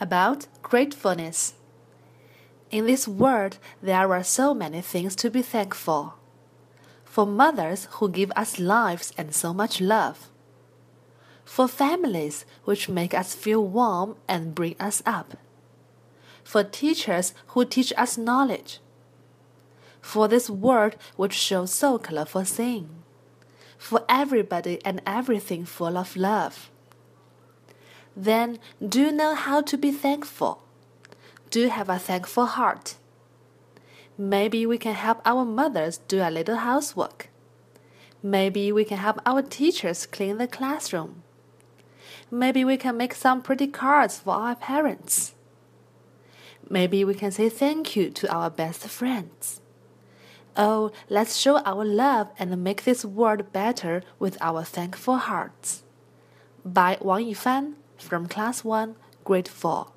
about gratefulness. In this world, there are so many things to be thankful. For mothers who give us lives and so much love. For families which make us feel warm and bring us up. For teachers who teach us knowledge. For this world which shows so colorful thing. For everybody and everything full of love. Then do you know how to be thankful? Do you have a thankful heart? Maybe we can help our mothers do a little housework. Maybe we can help our teachers clean the classroom. Maybe we can make some pretty cards for our parents. Maybe we can say thank you to our best friends. Oh, let's show our love and make this world better with our thankful hearts. By Wang Yifan from Class 1, Grade 4.